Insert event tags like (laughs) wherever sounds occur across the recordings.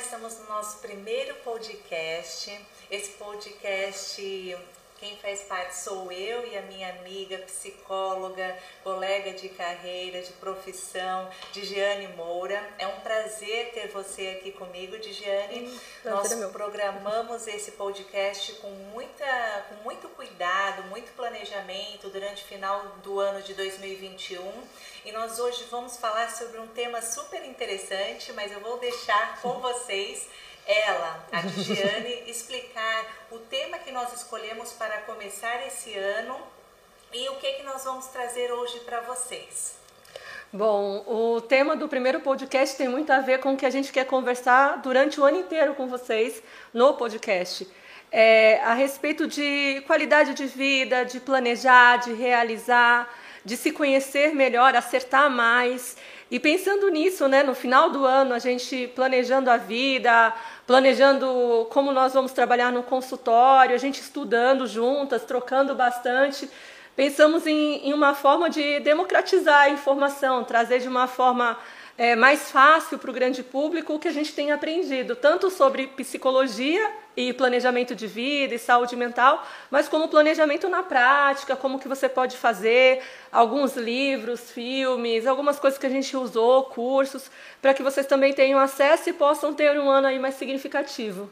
estamos no nosso primeiro podcast. Esse podcast quem faz parte sou eu e a minha amiga, psicóloga, colega de carreira, de profissão, Digiane Moura. É um prazer ter você aqui comigo, Digiane. Hum, Nós é programamos esse podcast com, muita, com muito cuidado, muito planejamento durante o final do ano de 2021. E nós hoje vamos falar sobre um tema super interessante, mas eu vou deixar com (laughs) vocês ela, a (laughs) Diane, explicar o tema que nós escolhemos para começar esse ano e o que, que nós vamos trazer hoje para vocês. Bom, o tema do primeiro podcast tem muito a ver com o que a gente quer conversar durante o ano inteiro com vocês no podcast. É, a respeito de qualidade de vida, de planejar, de realizar, de se conhecer melhor, acertar mais. E pensando nisso, né, no final do ano, a gente planejando a vida, planejando como nós vamos trabalhar no consultório, a gente estudando juntas, trocando bastante. Pensamos em, em uma forma de democratizar a informação, trazer de uma forma é, mais fácil para o grande público o que a gente tem aprendido, tanto sobre psicologia e planejamento de vida e saúde mental, mas como planejamento na prática, como que você pode fazer, alguns livros, filmes, algumas coisas que a gente usou, cursos, para que vocês também tenham acesso e possam ter um ano aí mais significativo.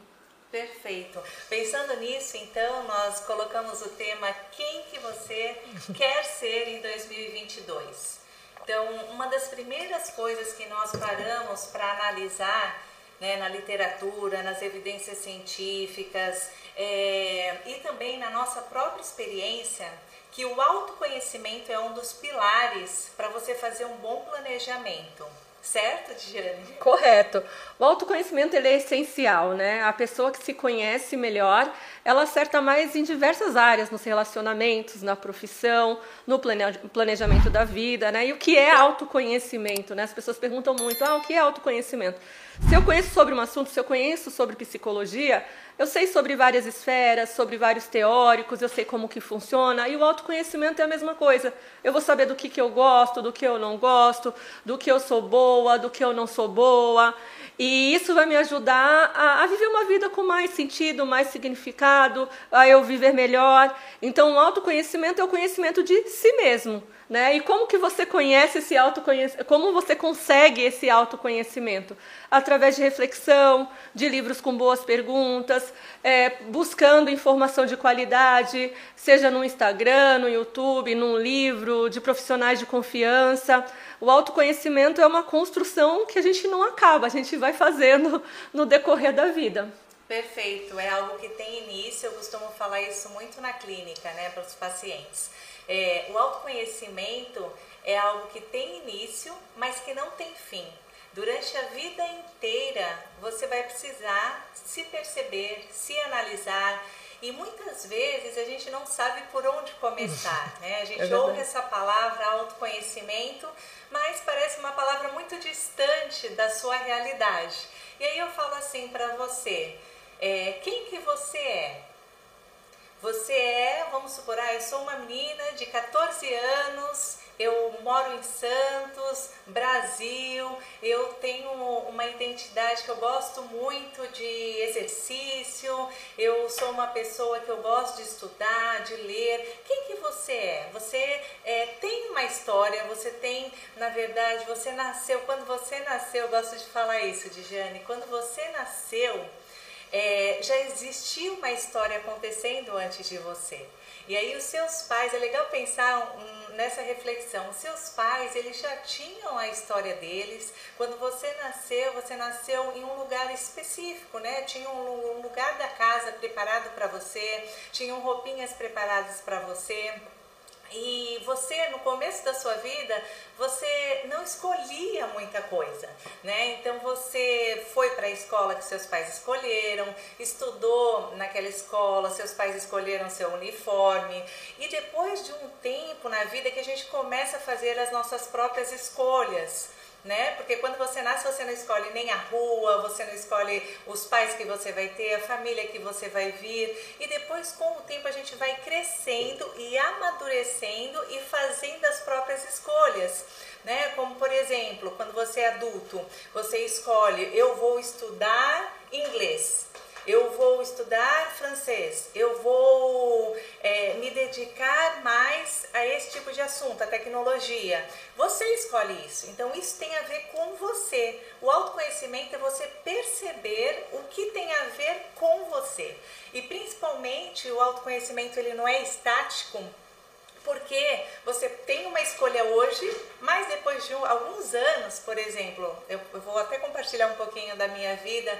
Perfeito. Pensando nisso, então, nós colocamos o tema Quem que você quer ser em 2022? Então, uma das primeiras coisas que nós paramos para analisar né, na literatura, nas evidências científicas é, e também na nossa própria experiência, que o autoconhecimento é um dos pilares para você fazer um bom planejamento. Certo, Diane? (laughs) Correto. O autoconhecimento ele é essencial, né? A pessoa que se conhece melhor, ela acerta mais em diversas áreas, nos relacionamentos, na profissão, no planejamento da vida, né? E o que é autoconhecimento, né? As pessoas perguntam muito, ah, o que é autoconhecimento? Se eu conheço sobre um assunto, se eu conheço sobre psicologia, eu sei sobre várias esferas, sobre vários teóricos, eu sei como que funciona, e o autoconhecimento é a mesma coisa. Eu vou saber do que, que eu gosto, do que eu não gosto, do que eu sou boa, do que eu não sou boa. E isso vai me ajudar a, a, viver uma vida com mais sentido, mais significado, a eu viver melhor. Então, o autoconhecimento é o conhecimento de si mesmo. Né? E como que você conhece esse autoconhecimento? Como você consegue esse autoconhecimento? Através de reflexão, de livros com boas perguntas, é, buscando informação de qualidade, seja no Instagram, no YouTube, num livro, de profissionais de confiança. O autoconhecimento é uma construção que a gente não acaba, a gente vai fazendo no decorrer da vida. Perfeito, é algo que tem início, eu costumo falar isso muito na clínica, né, para os pacientes. É, o autoconhecimento é algo que tem início, mas que não tem fim. Durante a vida inteira, você vai precisar se perceber, se analisar. E muitas vezes a gente não sabe por onde começar. (laughs) Né? A gente é ouve essa palavra autoconhecimento, mas parece uma palavra muito distante da sua realidade. E aí eu falo assim para você: é, quem que você é? Você é, vamos supor, ah, eu sou uma menina de 14 anos, eu moro em Santos, Brasil, eu tenho uma identidade que eu gosto muito de exercício, eu sou uma pessoa que eu gosto de estudar, de ler. Quem que você é? Você é, tem uma história, você tem, na verdade, você nasceu, quando você nasceu, eu gosto de falar isso, Dijane, quando você nasceu, é, já existia uma história acontecendo antes de você. E aí os seus pais, é legal pensar nessa reflexão, os seus pais, eles já tinham a história deles. Quando você nasceu, você nasceu em um lugar específico, né? Tinha um, um lugar da casa preparado para você, tinham roupinhas preparadas para você. E você, no começo da sua vida, você não escolhia muita coisa, né? Então você foi para a escola que seus pais escolheram, estudou naquela escola, seus pais escolheram seu uniforme, e depois de um tempo na vida que a gente começa a fazer as nossas próprias escolhas né? Porque quando você nasce, você não escolhe nem a rua, você não escolhe os pais que você vai ter, a família que você vai vir. E depois, com o tempo, a gente vai crescendo e amadurecendo e fazendo as próprias escolhas. né? Como por exemplo, quando você é adulto, você escolhe, eu vou estudar inglês eu vou estudar francês, eu vou é, me dedicar mais a esse tipo de assunto, a tecnologia. Você escolhe isso. Então isso tem a ver com você. O autoconhecimento é você perceber o que tem a ver com você. E principalmente o autoconhecimento ele não é estático, porque você tem uma escolha hoje, mas depois de alguns anos, por exemplo, eu, vou até compartilhar um pouquinho da minha vida.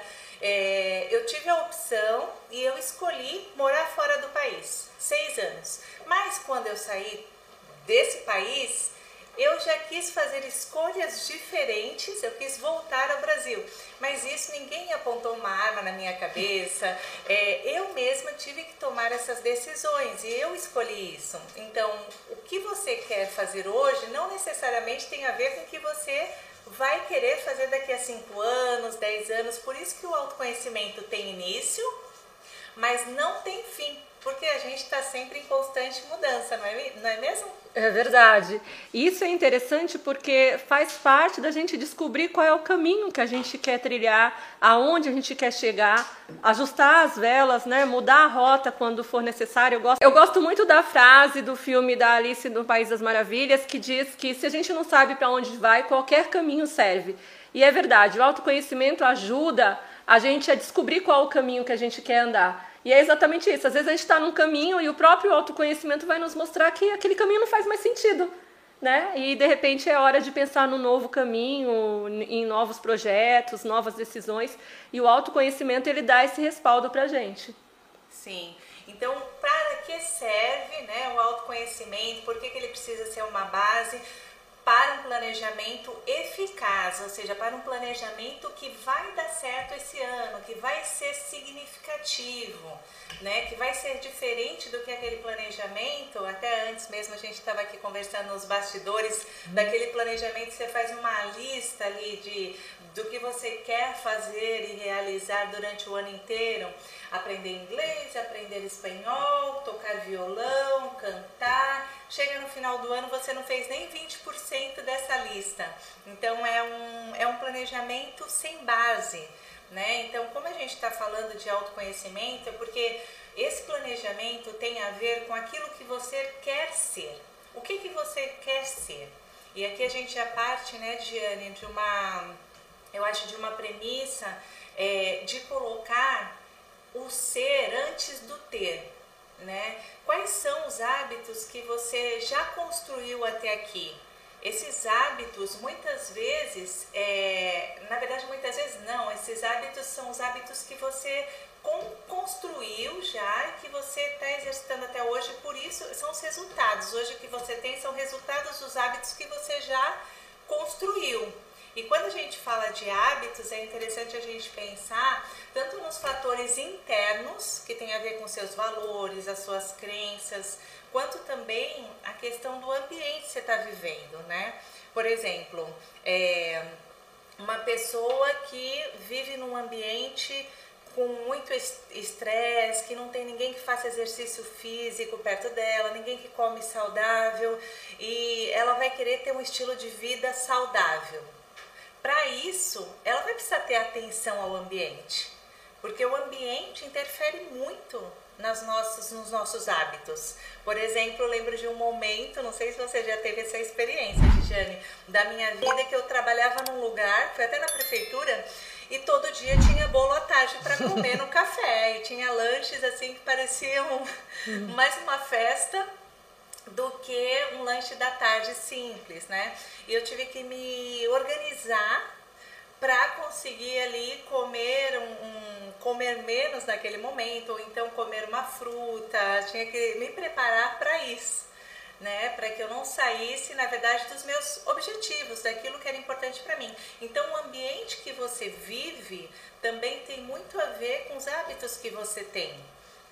É, eu tive a opção e eu escolhi morar fora do país, seis anos. Mas quando eu saí desse país, eu já quis fazer escolhas diferentes, eu quis voltar ao Brasil. Mas isso ninguém apontou uma arma na minha cabeça. É, eu mesma tive que tomar essas decisões e eu escolhi isso. Então, o que você quer fazer hoje não necessariamente tem a ver com o que você vai querer fazer daqui a 5 anos, 10 anos. Por isso que o autoconhecimento tem início, mas não tem fim, porque a gente está sempre em constante mudança, não é, não é mesmo? É verdade. Isso é interessante porque faz parte da gente descobrir qual é o caminho que a gente quer trilhar, aonde a gente quer chegar, ajustar as velas, né? mudar a rota quando for necessário. Eu gosto, eu gosto muito da frase do filme da Alice no País das Maravilhas que diz que se a gente não sabe para onde vai, qualquer caminho serve. E é verdade, o autoconhecimento ajuda a gente a descobrir qual o caminho que a gente quer andar. E é exatamente isso. Às vezes a gente está num caminho e o próprio autoconhecimento vai nos mostrar que aquele caminho não faz mais sentido. Né? E de repente é hora de pensar no novo caminho, em novos projetos, novas decisões. E o autoconhecimento ele dá esse respaldo para a gente. Sim. Então, para que serve né, o autoconhecimento? Por que, que ele precisa ser uma base? Para um planejamento eficaz, ou seja, para um planejamento que vai dar certo esse ano, que vai ser significativo, né? que vai ser diferente do que aquele planejamento. Até antes mesmo a gente estava aqui conversando nos bastidores daquele planejamento, você faz uma lista ali de do que você quer fazer e realizar durante o ano inteiro. Aprender inglês, aprender espanhol, tocar violão, cantar chega no final do ano você não fez nem 20% dessa lista. Então é um, é um planejamento sem base. Né? Então, como a gente está falando de autoconhecimento, é porque esse planejamento tem a ver com aquilo que você quer ser. O que, que você quer ser? E aqui a gente já parte, né, Diane, de uma, eu acho, de uma premissa é, de colocar o ser antes do ter né? Quais são os hábitos que você já construiu até aqui? Esses hábitos, muitas vezes, é, na verdade, muitas vezes não, esses hábitos são os hábitos que você construiu já que você está exercitando até hoje, por isso são os resultados. Hoje que você tem são resultados dos hábitos que você já construiu. E quando a gente fala de hábitos, é interessante a gente pensar tanto nos fatores internos, que tem a ver com seus valores, as suas crenças, quanto também a questão do ambiente que você está vivendo, né? Por exemplo, é, uma pessoa que vive num ambiente com muito estresse, que não tem ninguém que faça exercício físico perto dela, ninguém que come saudável e ela vai querer ter um estilo de vida saudável. Para isso, ela vai precisar ter atenção ao ambiente, porque o ambiente interfere muito nas nossas, nos nossos hábitos. Por exemplo, eu lembro de um momento, não sei se você já teve essa experiência, Jane, da minha vida que eu trabalhava num lugar, foi até na prefeitura, e todo dia tinha bolo à tarde para comer no (laughs) café, e tinha lanches assim que pareciam mais uma festa do que um lanche da tarde simples, né? E eu tive que me organizar para conseguir ali comer um, um, comer menos naquele momento ou então comer uma fruta. Tinha que me preparar para isso né? Para que eu não saísse na verdade dos meus objetivos daquilo que era importante para mim. Então o ambiente que você vive também tem muito a ver com os hábitos que você tem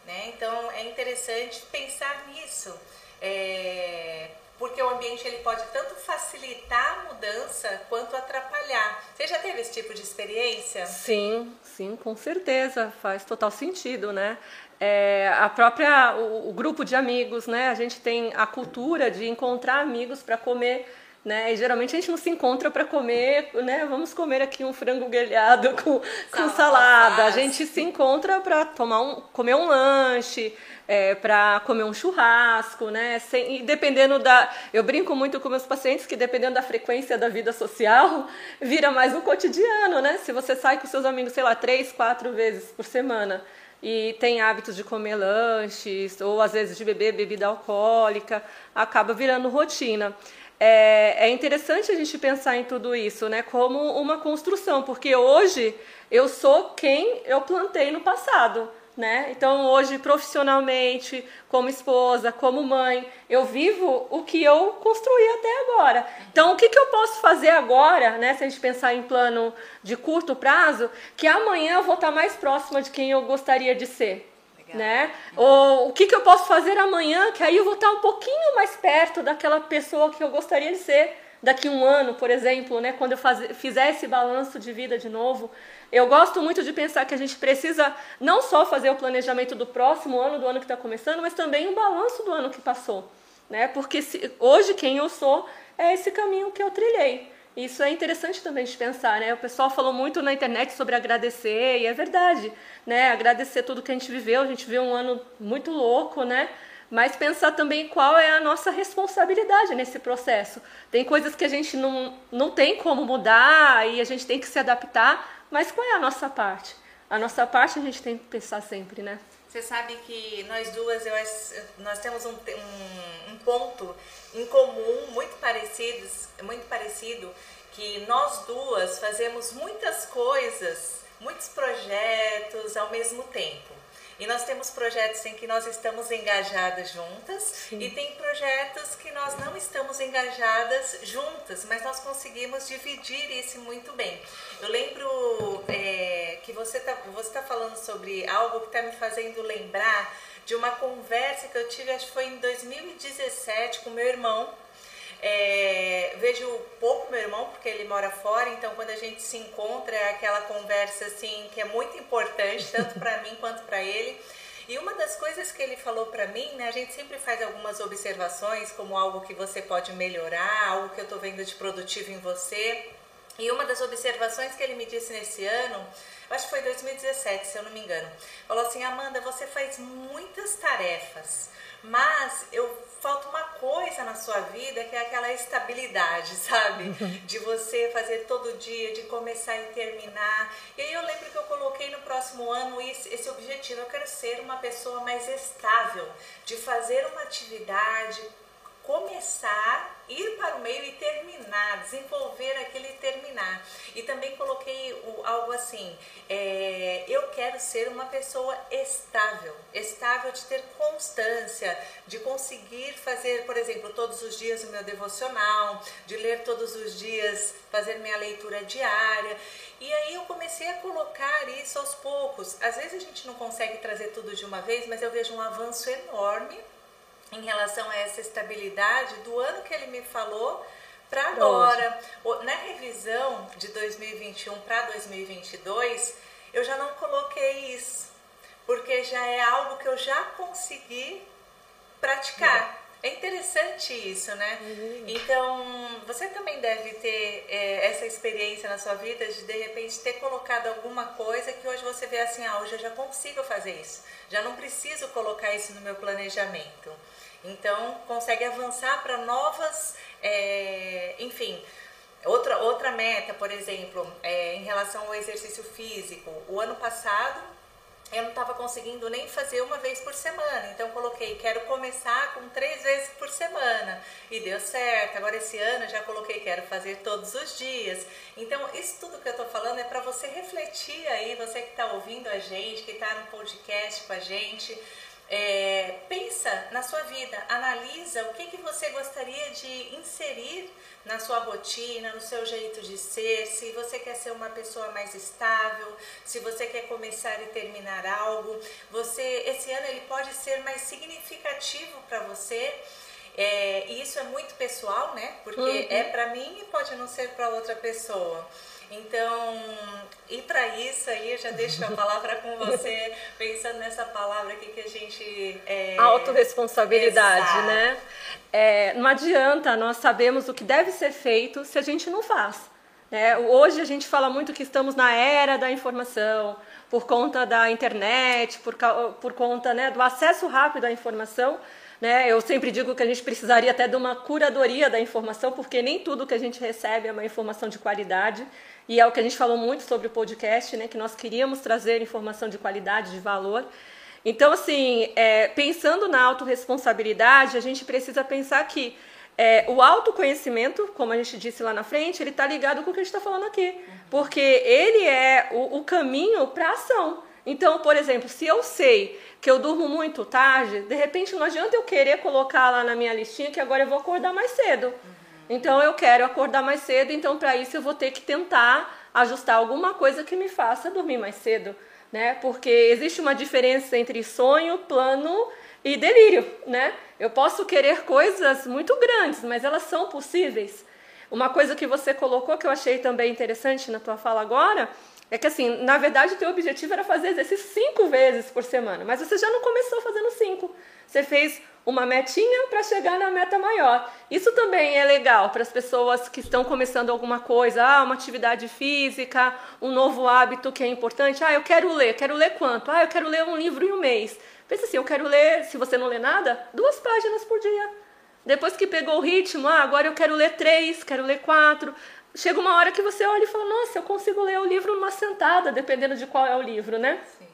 né? Então é interessante pensar nisso é, porque o ambiente ele pode tanto facilitar a mudança quanto atrapalhar. Você já teve esse tipo de experiência? Sim, sim, com certeza, faz total sentido, né? É, a própria o, o, grupo de amigos, né? A gente tem a cultura de encontrar amigos para comer né? E geralmente a gente não se encontra para comer, né? Vamos comer aqui um frango grelhado com, com salada. A gente se encontra para tomar um, comer um lanche, é, para comer um churrasco, né? Sem, e dependendo da, eu brinco muito com meus pacientes que dependendo da frequência da vida social, (laughs) vira mais um cotidiano, né? Se você sai com seus amigos, sei lá, três, quatro vezes por semana e tem hábitos de comer lanches ou às vezes de beber bebida alcoólica, acaba virando rotina é, é interessante a gente pensar em tudo isso, né, como uma construção, porque hoje eu sou quem eu plantei no passado. Né? Então, hoje, profissionalmente, como esposa, como mãe, eu vivo o que eu construí até agora. Então, o que, que eu posso fazer agora, né, se a gente pensar em plano de curto prazo, que amanhã eu vou estar mais próxima de quem eu gostaria de ser? Né? Ou o que, que eu posso fazer amanhã, que aí eu vou estar um pouquinho mais perto daquela pessoa que eu gostaria de ser daqui um ano, por exemplo, né? Quando eu faz, fizer esse balanço de vida de novo. Eu gosto muito de pensar que a gente precisa não só fazer o planejamento do próximo ano, do ano que está começando, mas também um balanço do ano que passou, né? Porque se, hoje quem eu sou é esse caminho que eu trilhei. Isso é interessante também de pensar, né? O pessoal falou muito na internet sobre agradecer, e é verdade, né? Agradecer tudo que a gente viveu, a gente viveu um ano muito louco, né? Mas pensar também qual é a nossa responsabilidade nesse processo. Tem coisas que a gente não, não tem como mudar e a gente tem que se adaptar, mas qual é a nossa parte? A nossa parte a gente tem que pensar sempre, né? Você sabe que nós duas, eu, nós temos um, um, um, ponto em comum muito parecidos, muito parecido, que nós duas fazemos muitas coisas, muitos projetos ao mesmo tempo. E nós temos projetos em que nós estamos engajadas juntas Sim. e tem projetos que nós não estamos engajadas juntas, mas nós conseguimos dividir isso muito bem. Eu lembro é, que você está você tá falando sobre algo que está me fazendo lembrar de uma conversa que eu tive, acho que foi em 2017, com meu irmão. É, vejo pouco meu irmão porque ele mora fora, então quando a gente se encontra é aquela conversa assim que é muito importante tanto para (laughs) mim quanto para ele. E uma das coisas que ele falou para mim, né, a gente sempre faz algumas observações como algo que você pode melhorar, algo que eu estou vendo de produtivo em você. E uma das observações que ele me disse nesse ano, acho que foi 2017, se eu não me engano, falou assim: Amanda, você faz muitas tarefas, mas eu falta uma coisa na sua vida que é aquela estabilidade, (laughs) sabe? De você fazer todo dia, de começar e terminar. E aí eu lembro que eu coloquei no próximo ano esse, esse objetivo. Eu quero ser uma pessoa mais estável, de fazer uma atividade, começar, ir para o meio e terminar, desenvolver aquele terminar. E também coloquei o, algo assim: é, eu quero ser uma pessoa estável, estável de ter constância, de conseguir fazer, por exemplo, todos os dias o meu devocional, de ler todos os dias, fazer minha leitura diária. E aí eu comecei a colocar isso aos poucos. Às vezes a gente não consegue trazer tudo de uma vez, mas eu vejo um avanço enorme em relação a essa estabilidade do ano que ele me falou para agora. Na revisão de 2021 para 2022, eu já não coloquei isso, porque já é algo que eu já consegui praticar. É interessante isso, né? Uhum. Então, você também deve ter é, essa experiência na sua vida de de repente ter colocado alguma coisa que hoje você vê assim, ah, hoje eu já consigo fazer isso, já não preciso colocar isso no meu planejamento. Então, consegue avançar para novas, é, enfim, outra, outra meta, por exemplo, é, em relação ao exercício físico. O ano passado, eu não estava conseguindo nem fazer uma vez por semana. Então coloquei, quero começar com três vezes por semana. E deu certo. Agora esse ano já coloquei, quero fazer todos os dias. Então, isso tudo que eu estou falando é para você refletir aí, você que está ouvindo a gente, que está no podcast com a gente. É, pensa na sua vida, analisa o que, que você gostaria de inserir na sua rotina, no seu jeito de ser, se você quer ser uma pessoa mais estável, se você quer começar e terminar algo. Você, esse ano ele pode ser mais significativo para você. É, e isso é muito pessoal, né? Porque uhum. é para mim e pode não ser para outra pessoa. Então, e para isso aí, eu já deixo a palavra com você, (laughs) pensando nessa palavra aqui que a gente. É... Autoresponsabilidade, Exato. né? É, não adianta nós sabemos o que deve ser feito se a gente não faz. É, hoje a gente fala muito que estamos na era da informação, por conta da internet, por, por conta né, do acesso rápido à informação. Né? Eu sempre digo que a gente precisaria até de uma curadoria da informação, porque nem tudo que a gente recebe é uma informação de qualidade. E é o que a gente falou muito sobre o podcast, né? que nós queríamos trazer informação de qualidade, de valor. Então, assim, é, pensando na autorresponsabilidade, a gente precisa pensar que é, o autoconhecimento, como a gente disse lá na frente, ele está ligado com o que a gente está falando aqui. Porque ele é o, o caminho para a ação. Então, por exemplo, se eu sei que eu durmo muito tarde, de repente não adianta eu querer colocar lá na minha listinha que agora eu vou acordar mais cedo. Então eu quero acordar mais cedo, então para isso eu vou ter que tentar ajustar alguma coisa que me faça dormir mais cedo, né? Porque existe uma diferença entre sonho, plano e delírio, né? Eu posso querer coisas muito grandes, mas elas são possíveis. Uma coisa que você colocou que eu achei também interessante na tua fala agora é que assim, na verdade, o teu objetivo era fazer exercício cinco vezes por semana, mas você já não começou fazendo cinco. Você fez uma metinha para chegar na meta maior. Isso também é legal para as pessoas que estão começando alguma coisa, ah, uma atividade física, um novo hábito que é importante. Ah, eu quero ler, quero ler quanto? Ah, eu quero ler um livro em um mês. Pensa assim, eu quero ler, se você não lê nada, duas páginas por dia. Depois que pegou o ritmo, ah, agora eu quero ler três, quero ler quatro chega uma hora que você olha e fala, nossa, eu consigo ler o livro numa sentada, dependendo de qual é o livro, né? Sim.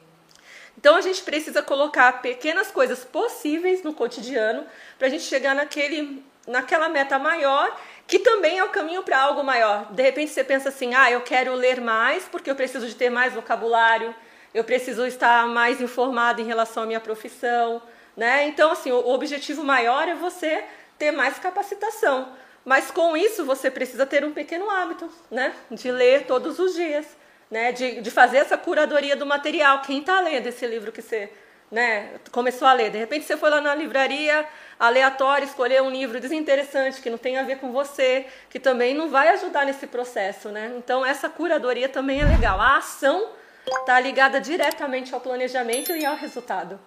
Então a gente precisa colocar pequenas coisas possíveis no cotidiano para a gente chegar naquele, naquela meta maior, que também é o caminho para algo maior. De repente você pensa assim, ah, eu quero ler mais porque eu preciso de ter mais vocabulário, eu preciso estar mais informado em relação à minha profissão, né? Então assim, o objetivo maior é você ter mais capacitação. Mas com isso você precisa ter um pequeno hábito, né? De ler todos os dias, né? De, de fazer essa curadoria do material. Quem está lendo esse livro que você né, começou a ler? De repente você foi lá na livraria aleatória, escolheu um livro desinteressante, que não tem a ver com você, que também não vai ajudar nesse processo, né? Então essa curadoria também é legal. A ação está ligada diretamente ao planejamento e ao resultado.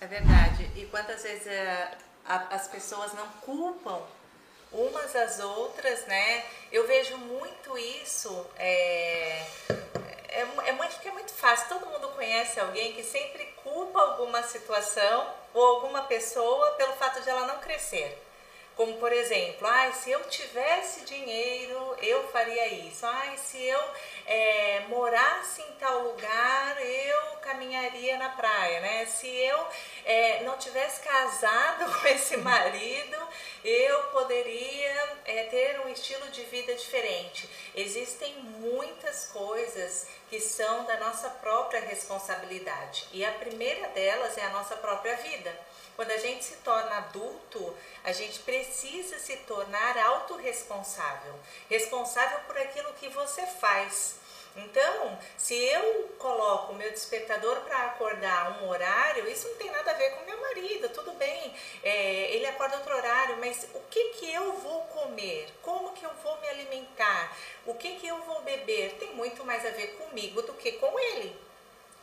É verdade. E quantas vezes é, a, as pessoas não culpam umas às outras, né? Eu vejo muito isso. É, é, é, muito, é muito fácil. Todo mundo conhece alguém que sempre culpa alguma situação ou alguma pessoa pelo fato de ela não crescer. Como por exemplo, ai, se eu tivesse dinheiro, eu faria isso. Ai, se eu é, morasse em tal lugar, eu caminharia na praia, né? Se eu é, não tivesse casado (laughs) com esse marido, eu poderia é, ter um estilo de vida diferente. Existem muitas coisas que são da nossa própria responsabilidade e a primeira delas é a nossa própria vida. Quando a gente se torna adulto, a gente precisa se tornar autorresponsável, responsável por aquilo que você faz. Então, se eu coloco o meu despertador para acordar um horário, isso não tem nada a ver com meu marido, tudo bem, é, ele acorda outro horário, mas o que, que eu vou comer? Como que eu vou me alimentar? O que, que eu vou beber? Tem muito mais a ver comigo do que com ele.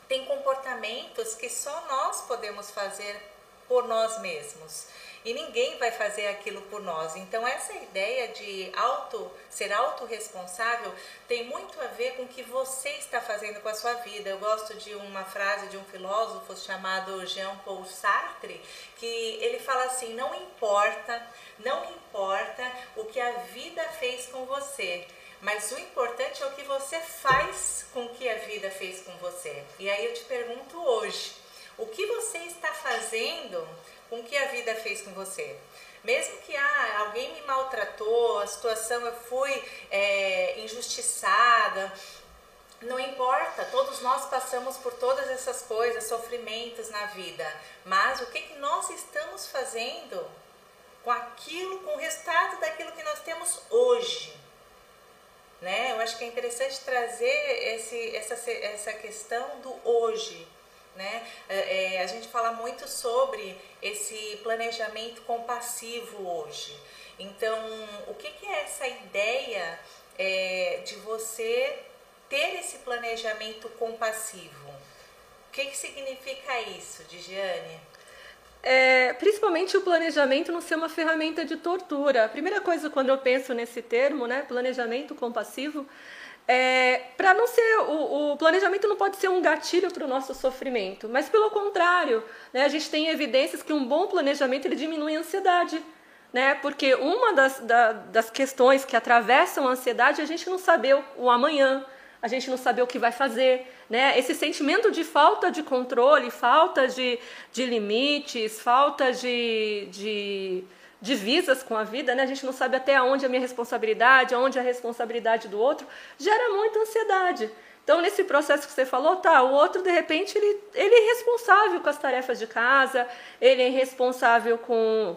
Tem comportamentos que só nós podemos fazer por nós mesmos. E ninguém vai fazer aquilo por nós. Então essa ideia de auto, ser autorresponsável tem muito a ver com o que você está fazendo com a sua vida. Eu gosto de uma frase de um filósofo chamado Jean-Paul Sartre, que ele fala assim: "Não importa, não importa o que a vida fez com você, mas o importante é o que você faz com o que a vida fez com você". E aí eu te pergunto hoje, o que você está fazendo com o que a vida fez com você? Mesmo que ah, alguém me maltratou, a situação eu fui é, injustiçada, não importa, todos nós passamos por todas essas coisas, sofrimentos na vida, mas o que, que nós estamos fazendo com aquilo, com o resultado daquilo que nós temos hoje? Né? Eu acho que é interessante trazer esse, essa, essa questão do hoje. Né? É, é, a gente fala muito sobre esse planejamento compassivo hoje. Então, o que, que é essa ideia é, de você ter esse planejamento compassivo. O que, que significa isso, Digiane? É, principalmente o planejamento não ser uma ferramenta de tortura. A primeira coisa quando eu penso nesse termo, né, planejamento compassivo, é, para não ser o, o, planejamento não pode ser um gatilho para o nosso sofrimento, mas pelo contrário, né, a gente tem evidências que um bom planejamento ele diminui a ansiedade, né, porque uma das, da, das questões que atravessam a ansiedade é a gente não saber o, o amanhã, a gente não saber o que vai fazer, né, esse sentimento de falta de controle, falta de, de limites, falta de, de divisas com a vida, né? A gente não sabe até onde a minha responsabilidade, aonde a responsabilidade do outro, gera muita ansiedade. Então, nesse processo que você falou, tá, o outro, de repente, ele, ele é responsável com as tarefas de casa, ele é responsável com,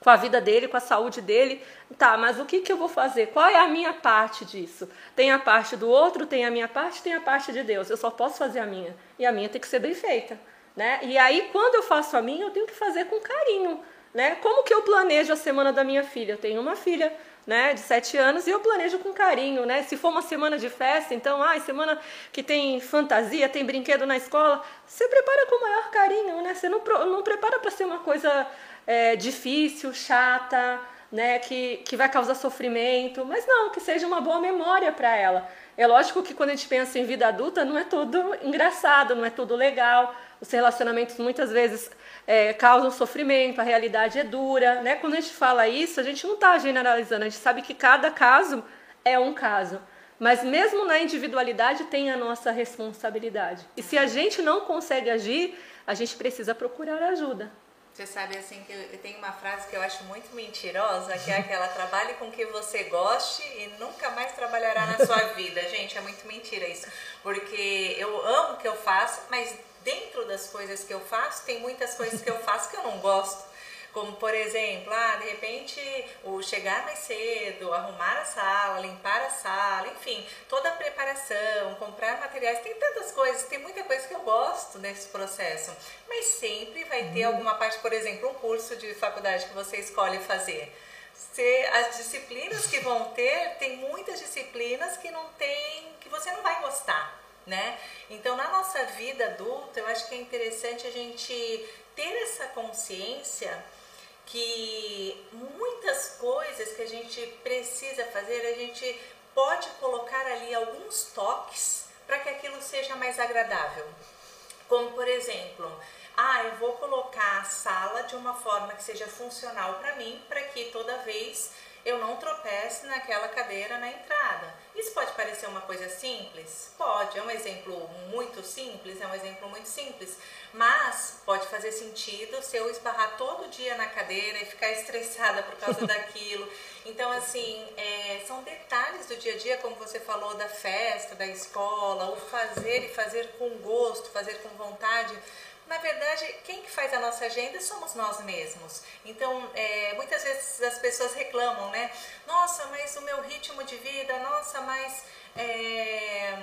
com a vida dele, com a saúde dele. Tá, mas o que, que eu vou fazer? Qual é a minha parte disso? Tem a parte do outro, tem a minha parte, tem a parte de Deus. Eu só posso fazer a minha. E a minha tem que ser bem feita. Né? E aí, quando eu faço a minha, eu tenho que fazer com carinho. Né? Como que eu planejo a semana da minha filha? Eu tenho uma filha né, de sete anos e eu planejo com carinho. Né? Se for uma semana de festa, então, ah, semana que tem fantasia, tem brinquedo na escola, você prepara com o maior carinho. Né? Você não, não prepara para ser uma coisa é, difícil, chata, né, que, que vai causar sofrimento, mas não, que seja uma boa memória para ela. É lógico que quando a gente pensa em vida adulta, não é tudo engraçado, não é tudo legal. Os relacionamentos muitas vezes é, causam sofrimento, a realidade é dura. Né? Quando a gente fala isso, a gente não está generalizando, a gente sabe que cada caso é um caso. Mas mesmo na individualidade tem a nossa responsabilidade. E se a gente não consegue agir, a gente precisa procurar ajuda. Você sabe assim que eu tenho uma frase que eu acho muito mentirosa, que é aquela trabalhe com que você goste e nunca mais trabalhará na sua vida. Gente, é muito mentira isso, porque eu amo o que eu faço, mas dentro das coisas que eu faço, tem muitas coisas que eu faço que eu não gosto. Como, por exemplo, ah, de repente, o chegar mais cedo, arrumar a sala, limpar a sala, enfim, toda a preparação, comprar materiais, tem tantas coisas, tem muita coisa que eu gosto nesse processo. Mas sempre vai ter uhum. alguma parte, por exemplo, um curso de faculdade que você escolhe fazer. Se, as disciplinas que vão ter, tem muitas disciplinas que não tem, que você não vai gostar né? Então, na nossa vida adulta, eu acho que é interessante a gente ter essa consciência que muitas coisas que a gente precisa fazer, a gente pode colocar ali alguns toques para que aquilo seja mais agradável. Como, por exemplo, ah, eu vou colocar a sala de uma forma que seja funcional para mim, para que toda vez eu não tropece naquela cadeira na entrada. Isso pode parecer uma coisa simples? Pode, é um exemplo muito simples, é um exemplo muito simples, mas pode fazer sentido se eu esbarrar todo dia na cadeira e ficar estressada por causa (laughs) daquilo. Então, assim, é, são detalhes do dia a dia, como você falou, da festa, da escola, o fazer e fazer com gosto, fazer com vontade na verdade, quem que faz a nossa agenda somos nós mesmos. Então, é, muitas vezes as pessoas reclamam, né? Nossa, mas o meu ritmo de vida, nossa, mas é,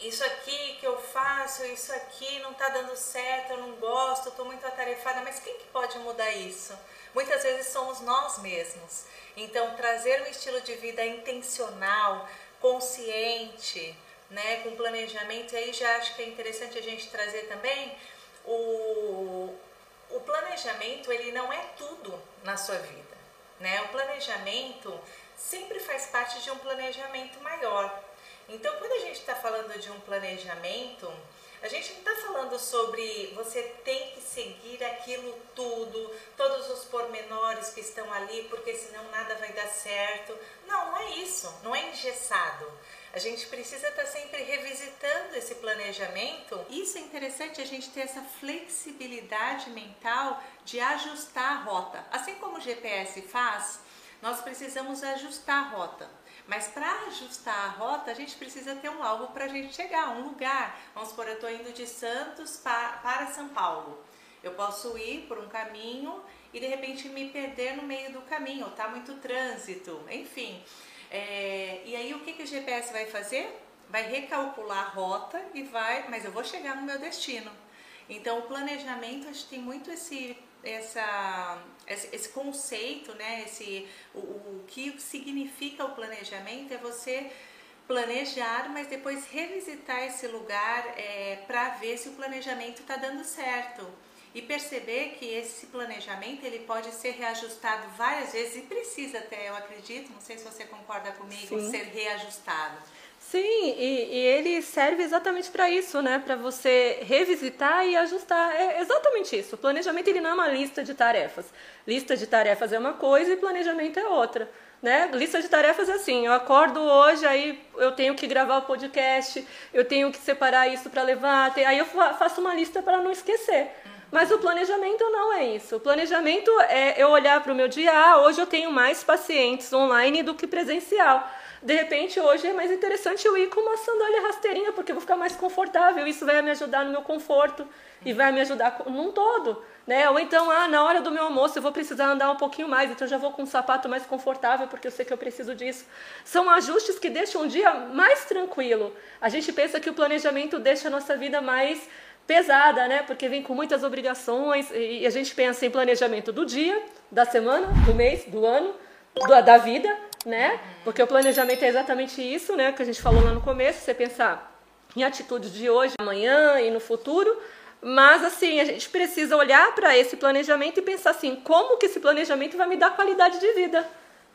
isso aqui que eu faço, isso aqui não está dando certo, eu não gosto, estou muito atarefada. Mas quem que pode mudar isso? Muitas vezes somos nós mesmos. Então, trazer um estilo de vida intencional, consciente, né, com planejamento, e aí já acho que é interessante a gente trazer também o, o planejamento ele não é tudo na sua vida. Né? O planejamento sempre faz parte de um planejamento maior. Então, quando a gente está falando de um planejamento, a gente não está falando sobre você tem que seguir aquilo tudo, todos os pormenores que estão ali, porque senão nada vai dar certo. Não, não é isso, não é engessado. A gente precisa estar tá sempre revisitando esse planejamento. Isso é interessante a gente ter essa flexibilidade mental de ajustar a rota. Assim como o GPS faz, nós precisamos ajustar a rota. Mas para ajustar a rota, a gente precisa ter um alvo para a gente chegar, um lugar. Vamos supor, eu estou indo de Santos para São Paulo. Eu posso ir por um caminho e de repente me perder no meio do caminho, tá muito trânsito, enfim. É, e aí o que, que o GPS vai fazer? Vai recalcular a rota e vai, mas eu vou chegar no meu destino. Então o planejamento a gente tem muito esse essa, esse conceito, né? Esse, o, o que significa o planejamento é você planejar, mas depois revisitar esse lugar é, para ver se o planejamento está dando certo e perceber que esse planejamento ele pode ser reajustado várias vezes e precisa até, eu acredito, não sei se você concorda comigo, Sim. ser reajustado. Sim, e, e ele serve exatamente para isso, né? Para você revisitar e ajustar. É exatamente isso. O planejamento ele não é uma lista de tarefas. Lista de tarefas é uma coisa e planejamento é outra. Né? Lista de tarefas é assim, eu acordo hoje, aí eu tenho que gravar o podcast, eu tenho que separar isso para levar, aí eu faço uma lista para não esquecer. Mas o planejamento não é isso. O planejamento é eu olhar para o meu dia, ah, hoje eu tenho mais pacientes online do que presencial. De repente, hoje é mais interessante eu ir com uma sandália rasteirinha, porque eu vou ficar mais confortável. Isso vai me ajudar no meu conforto e vai me ajudar num todo. Né? Ou então, ah, na hora do meu almoço eu vou precisar andar um pouquinho mais, então eu já vou com um sapato mais confortável, porque eu sei que eu preciso disso. São ajustes que deixam um dia mais tranquilo. A gente pensa que o planejamento deixa a nossa vida mais pesada, né? Porque vem com muitas obrigações e a gente pensa em planejamento do dia, da semana, do mês, do ano, da vida, né? Porque o planejamento é exatamente isso, né? Que a gente falou lá no começo, você pensar em atitudes de hoje, amanhã e no futuro. Mas assim, a gente precisa olhar para esse planejamento e pensar assim, como que esse planejamento vai me dar qualidade de vida,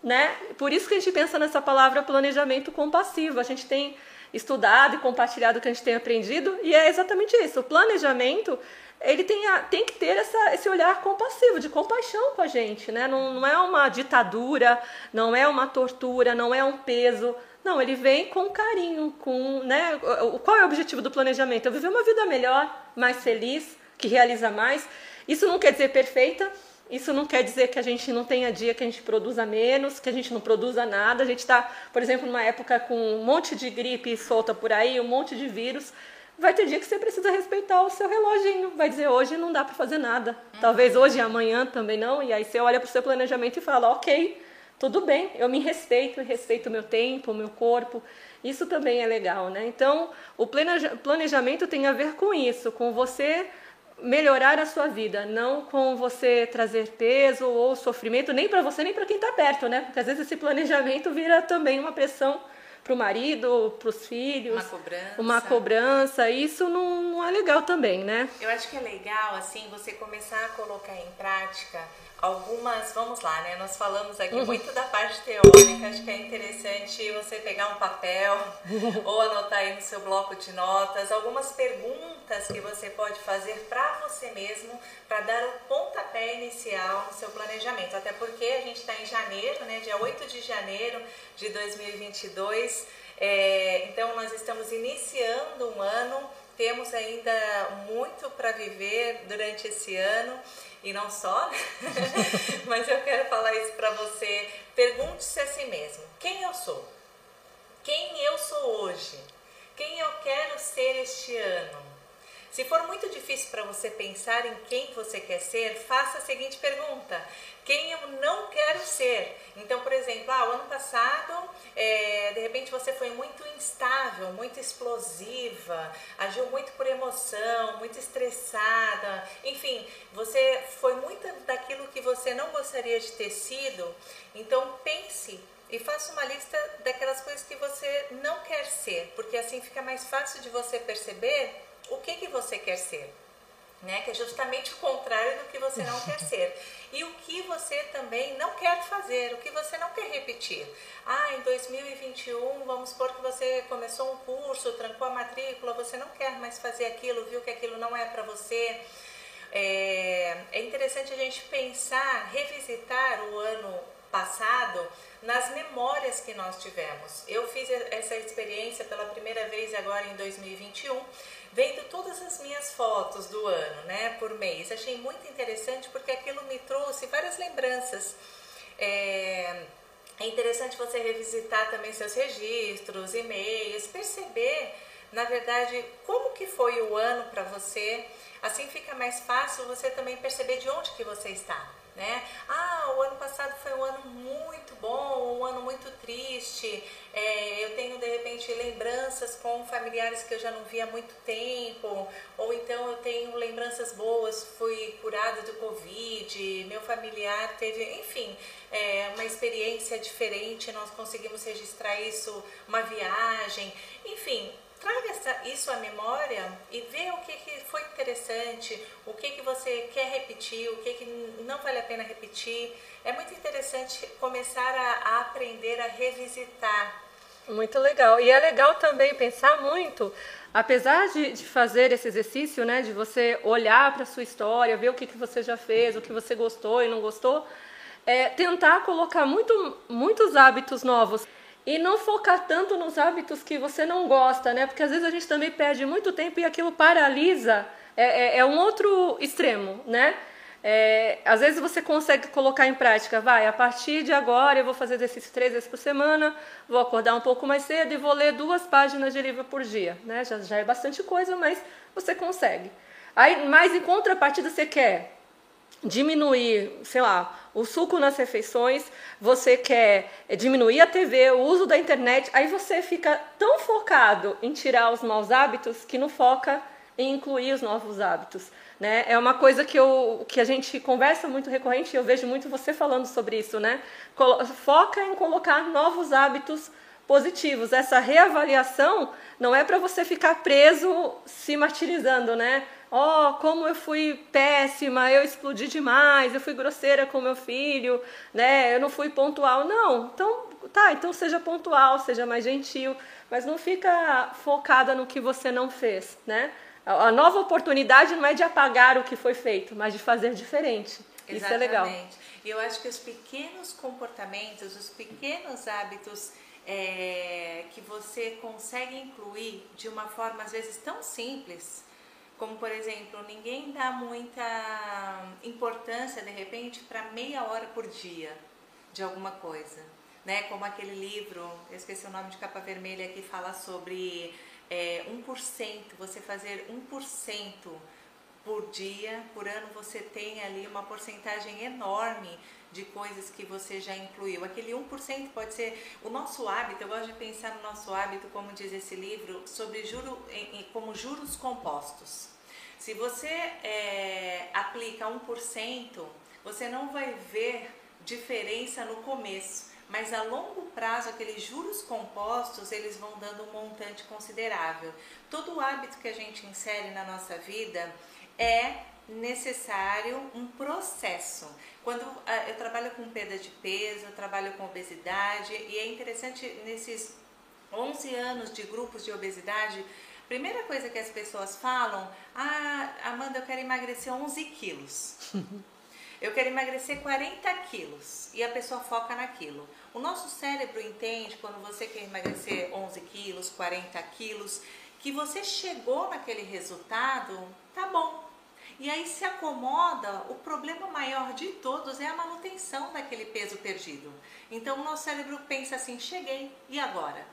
né? Por isso que a gente pensa nessa palavra planejamento compassivo. A gente tem estudado e compartilhado o que a gente tem aprendido, e é exatamente isso. O planejamento, ele tem, a, tem que ter essa, esse olhar compassivo, de compaixão com a gente, né? Não, não é uma ditadura, não é uma tortura, não é um peso. Não, ele vem com carinho, com, né? Qual é o objetivo do planejamento? É viver uma vida melhor, mais feliz, que realiza mais. Isso não quer dizer perfeita, isso não quer dizer que a gente não tenha dia que a gente produza menos, que a gente não produza nada. A gente está, por exemplo, numa época com um monte de gripe solta por aí, um monte de vírus. Vai ter dia que você precisa respeitar o seu reloginho. Vai dizer, hoje não dá para fazer nada. Talvez hoje e amanhã também não. E aí você olha para o seu planejamento e fala, ok, tudo bem, eu me respeito, respeito o meu tempo, o meu corpo. Isso também é legal, né? Então, o planejamento tem a ver com isso, com você melhorar a sua vida, não com você trazer peso ou sofrimento, nem para você nem para quem está perto, né? Porque às vezes esse planejamento vira também uma pressão para o marido, para os filhos, uma cobrança. uma cobrança. Isso não, não é legal também, né? Eu acho que é legal assim você começar a colocar em prática algumas, vamos lá, né? Nós falamos aqui uhum. muito da parte teórica, acho que é interessante você pegar um papel (laughs) ou anotar aí no seu bloco de notas algumas perguntas que você pode fazer para você mesmo, para dar o pontapé inicial no seu planejamento. Até porque a gente está em janeiro, né? Dia 8 de janeiro de 2022. É, então nós estamos iniciando um ano, temos ainda muito para viver durante esse ano e não só, né? (laughs) mas eu quero falar isso para você. Pergunte-se a si mesmo: quem eu sou? Quem eu sou hoje? Quem eu quero ser este ano? Se for muito difícil para você pensar em quem você quer ser, faça a seguinte pergunta: quem eu não quero ser? Então, por exemplo, ah, o ano passado, é, de repente você foi muito instável, muito explosiva, agiu muito por emoção, muito estressada, enfim, você foi muito daquilo que você não gostaria de ter sido. Então, pense e faça uma lista daquelas coisas que você não quer ser, porque assim fica mais fácil de você perceber o que, que você quer ser. Né? Que é justamente o contrário do que você não quer (laughs) ser. E o que você também não quer fazer, o que você não quer repetir. Ah, em 2021, vamos supor que você começou um curso, trancou a matrícula, você não quer mais fazer aquilo, viu que aquilo não é para você. É, é interessante a gente pensar, revisitar o ano passado nas memórias que nós tivemos. Eu fiz essa experiência pela primeira vez agora em 2021 vendo todas as minhas fotos do ano, né, por mês. Achei muito interessante porque aquilo me trouxe várias lembranças. É, é interessante você revisitar também seus registros, e-mails, perceber, na verdade, como que foi o ano para você. Assim fica mais fácil você também perceber de onde que você está. Né? Ah, o ano passado foi um ano muito bom, um ano muito triste. É, eu tenho de repente lembranças com familiares que eu já não via há muito tempo, ou então eu tenho lembranças boas, fui curada do Covid, meu familiar teve, enfim, é, uma experiência diferente, nós conseguimos registrar isso, uma viagem, enfim, traga essa, isso à memória e vê o que, que foi interessante, o que, que você quer repetir, o que, que não vale a pena repetir. É muito interessante começar a, a aprender a revisitar. Muito legal. E é legal também pensar muito, apesar de, de fazer esse exercício, né, de você olhar para a sua história, ver o que, que você já fez, o que você gostou e não gostou, é tentar colocar muito, muitos hábitos novos. E não focar tanto nos hábitos que você não gosta, né? Porque às vezes a gente também perde muito tempo e aquilo paralisa. É, é, é um outro extremo, né? É, às vezes você consegue colocar em prática, vai, a partir de agora eu vou fazer exercício três vezes por semana, vou acordar um pouco mais cedo e vou ler duas páginas de livro por dia, né? Já, já é bastante coisa, mas você consegue. Aí, mas em contrapartida você quer diminuir, sei lá, o suco nas refeições, você quer diminuir a TV, o uso da internet, aí você fica tão focado em tirar os maus hábitos que não foca em incluir os novos hábitos. Né? É uma coisa que, eu, que a gente conversa muito recorrente e eu vejo muito você falando sobre isso. Né? Foca em colocar novos hábitos positivos. Essa reavaliação não é para você ficar preso se martirizando, né? Oh, como eu fui péssima, eu explodi demais, eu fui grosseira com meu filho, né? Eu não fui pontual. Não, então tá, então seja pontual, seja mais gentil, mas não fica focada no que você não fez, né? A nova oportunidade não é de apagar o que foi feito, mas de fazer diferente. Exatamente. Isso é legal. E eu acho que os pequenos comportamentos, os pequenos hábitos é, que você consegue incluir de uma forma às vezes tão simples, como, por exemplo, ninguém dá muita importância, de repente, para meia hora por dia de alguma coisa. Né? Como aquele livro, eu esqueci o nome de capa vermelha, que fala sobre é, 1%, você fazer 1% por dia, por ano você tem ali uma porcentagem enorme de coisas que você já incluiu. Aquele 1% pode ser o nosso hábito, eu gosto de pensar no nosso hábito, como diz esse livro, sobre juro, como juros compostos. Se você é, aplica 1%, você não vai ver diferença no começo, mas a longo prazo aqueles juros compostos eles vão dando um montante considerável. Todo hábito que a gente insere na nossa vida é necessário um processo. Quando ah, eu trabalho com perda de peso, eu trabalho com obesidade e é interessante nesses 11 anos de grupos de obesidade Primeira coisa que as pessoas falam, ah, Amanda, eu quero emagrecer 11 quilos. eu quero emagrecer 40 quilos. E a pessoa foca naquilo. O nosso cérebro entende, quando você quer emagrecer 11 quilos, 40 quilos, que você chegou naquele resultado, tá bom. E aí se acomoda, o problema maior de todos é a manutenção daquele peso perdido. Então o nosso cérebro pensa assim, cheguei, e agora?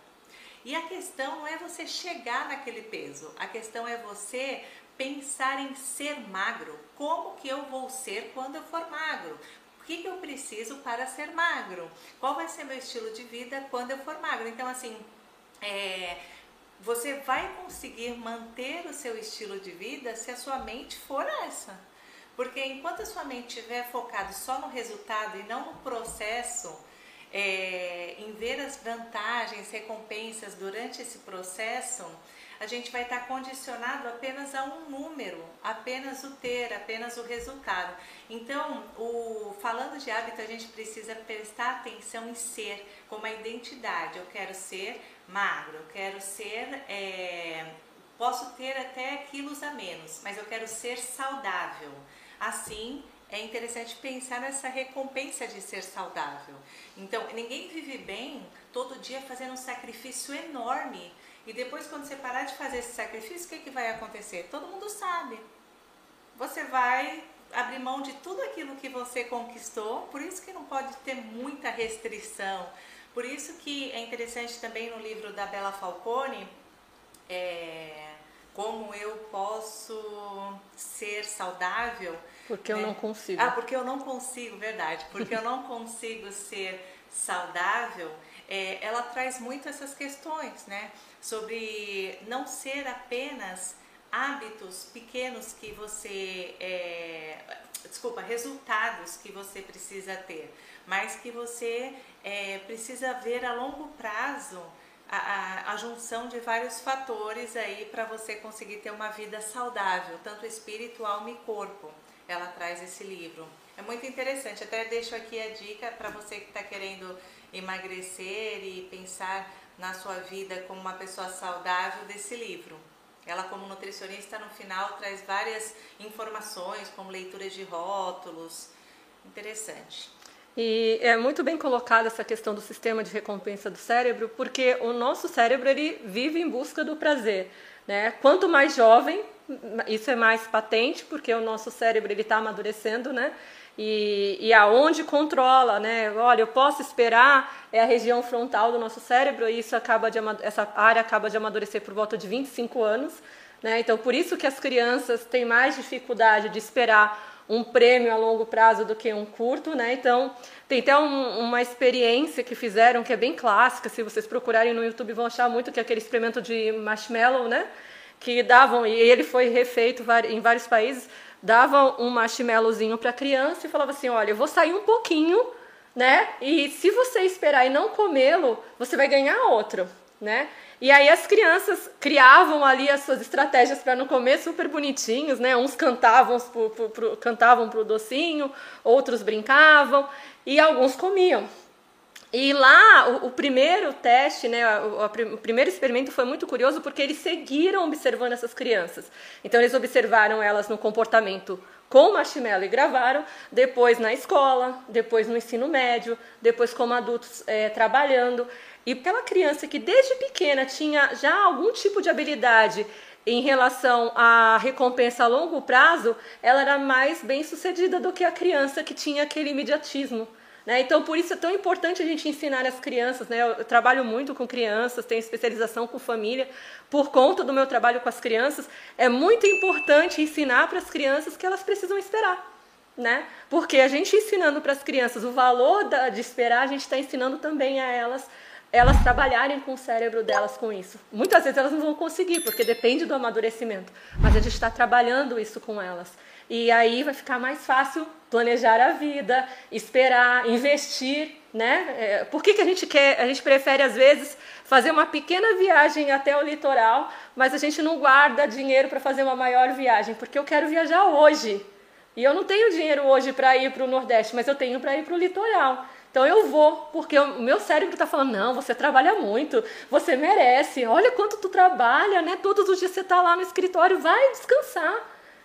E a questão não é você chegar naquele peso, a questão é você pensar em ser magro. Como que eu vou ser quando eu for magro? O que, que eu preciso para ser magro? Qual vai ser meu estilo de vida quando eu for magro? Então, assim, é, você vai conseguir manter o seu estilo de vida se a sua mente for essa. Porque enquanto a sua mente estiver focada só no resultado e não no processo, é, em ver as vantagens, recompensas durante esse processo, a gente vai estar condicionado apenas a um número, apenas o ter, apenas o resultado. Então, o, falando de hábito, a gente precisa prestar atenção em ser, como a identidade. Eu quero ser magro, eu quero ser. É, posso ter até quilos a menos, mas eu quero ser saudável. Assim, é interessante pensar nessa recompensa de ser saudável. Então, ninguém vive bem todo dia fazendo um sacrifício enorme. E depois, quando você parar de fazer esse sacrifício, o que, que vai acontecer? Todo mundo sabe. Você vai abrir mão de tudo aquilo que você conquistou, por isso que não pode ter muita restrição. Por isso que é interessante também no livro da Bela Falcone, é, como eu posso ser saudável. Porque né? eu não consigo. Ah, porque eu não consigo, verdade. Porque eu não (laughs) consigo ser saudável. É, ela traz muito essas questões, né? Sobre não ser apenas hábitos pequenos que você, é, desculpa, resultados que você precisa ter, mas que você é, precisa ver a longo prazo a, a, a junção de vários fatores aí para você conseguir ter uma vida saudável, tanto espiritual e corpo. Ela traz esse livro. É muito interessante. Até deixo aqui a dica para você que está querendo emagrecer e pensar na sua vida como uma pessoa saudável desse livro. Ela, como nutricionista, no final traz várias informações, como leituras de rótulos. Interessante. E é muito bem colocada essa questão do sistema de recompensa do cérebro, porque o nosso cérebro ele vive em busca do prazer. Né? Quanto mais jovem, isso é mais patente, porque o nosso cérebro ele está amadurecendo, né? E, e aonde controla, né? Olha, eu posso esperar é a região frontal do nosso cérebro e isso acaba de essa área acaba de amadurecer por volta de 25 anos, né? Então por isso que as crianças têm mais dificuldade de esperar um prêmio a longo prazo do que um curto, né? Então, tem até um, uma experiência que fizeram que é bem clássica, se vocês procurarem no YouTube vão achar muito que é aquele experimento de marshmallow, né? Que davam, e ele foi refeito em vários países, davam um marshmallowzinho para a criança e falava assim, olha, eu vou sair um pouquinho, né? E se você esperar e não comê-lo, você vai ganhar outro, né? E aí as crianças criavam ali as suas estratégias para não comer super bonitinhos, né? Uns cantavam pro, pro, cantavam docinho, outros brincavam e alguns comiam. E lá, o, o primeiro teste, né, o, o, primeiro experimento foi muito curioso porque eles seguiram observando essas crianças. Então, eles observaram elas no comportamento com marshmallow e gravaram, depois na escola, depois no ensino médio, depois como adultos é, trabalhando. E pela criança que desde pequena tinha já algum tipo de habilidade em relação à recompensa a longo prazo, ela era mais bem sucedida do que a criança que tinha aquele imediatismo. Né? Então, por isso é tão importante a gente ensinar as crianças. Né? Eu trabalho muito com crianças, tenho especialização com família. Por conta do meu trabalho com as crianças, é muito importante ensinar para as crianças que elas precisam esperar. Né? Porque a gente ensinando para as crianças o valor da, de esperar, a gente está ensinando também a elas elas trabalharem com o cérebro delas com isso. Muitas vezes elas não vão conseguir, porque depende do amadurecimento, mas a gente está trabalhando isso com elas. E aí vai ficar mais fácil planejar a vida, esperar, investir, né? É, por que, que a gente quer, a gente prefere às vezes fazer uma pequena viagem até o litoral, mas a gente não guarda dinheiro para fazer uma maior viagem? Porque eu quero viajar hoje. E eu não tenho dinheiro hoje para ir para o Nordeste, mas eu tenho para ir para o litoral. Então eu vou, porque o meu cérebro está falando, não, você trabalha muito, você merece, olha quanto tu trabalha, né? Todos os dias você está lá no escritório, vai descansar.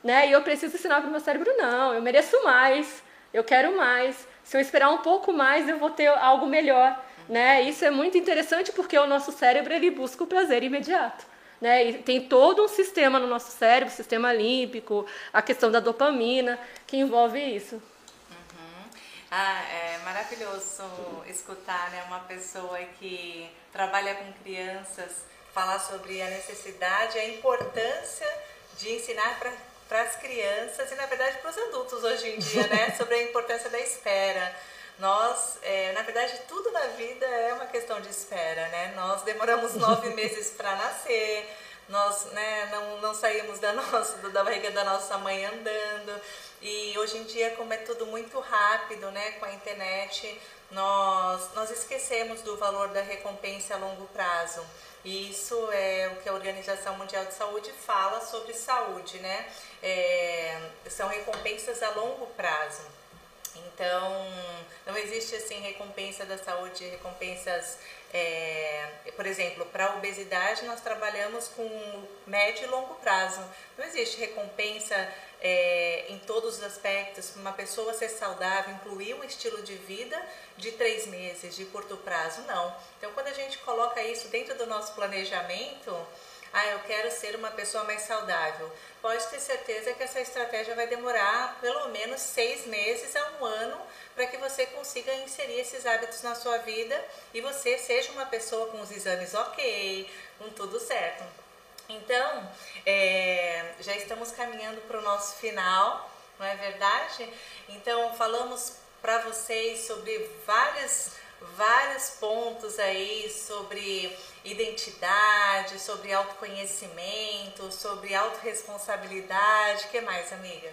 Né? E eu preciso ensinar para o meu cérebro, não, eu mereço mais, eu quero mais. Se eu esperar um pouco mais, eu vou ter algo melhor. Né? Isso é muito interessante porque o nosso cérebro ele busca o prazer imediato. Né? E tem todo um sistema no nosso cérebro, sistema límpico, a questão da dopamina, que envolve isso. Ah, é maravilhoso escutar né, uma pessoa que trabalha com crianças falar sobre a necessidade, a importância de ensinar para as crianças e, na verdade, para os adultos hoje em dia, né, (laughs) sobre a importância da espera. Nós, é, na verdade, tudo na vida é uma questão de espera, né? Nós demoramos nove (laughs) meses para nascer, nós né, não, não saímos da, (laughs) nossa, da barriga da nossa mãe andando. E hoje em dia, como é tudo muito rápido, né, com a internet, nós, nós esquecemos do valor da recompensa a longo prazo. E isso é o que a Organização Mundial de Saúde fala sobre saúde, né? É, são recompensas a longo prazo. Então, não existe assim recompensa da saúde, recompensas, é, por exemplo, para a obesidade nós trabalhamos com médio e longo prazo. Não existe recompensa é, em todos os aspectos, uma pessoa ser saudável, incluir um estilo de vida de três meses, de curto prazo, não. Então, quando a gente coloca isso dentro do nosso planejamento, ah, eu quero ser uma pessoa mais saudável. Pode ter certeza que essa estratégia vai demorar pelo menos seis meses a um ano para que você consiga inserir esses hábitos na sua vida e você seja uma pessoa com os exames ok, com tudo certo. Então, é, já estamos caminhando para o nosso final, não é verdade? Então, falamos para vocês sobre vários, vários pontos aí sobre identidade, sobre autoconhecimento, sobre autorresponsabilidade. O que mais, amiga?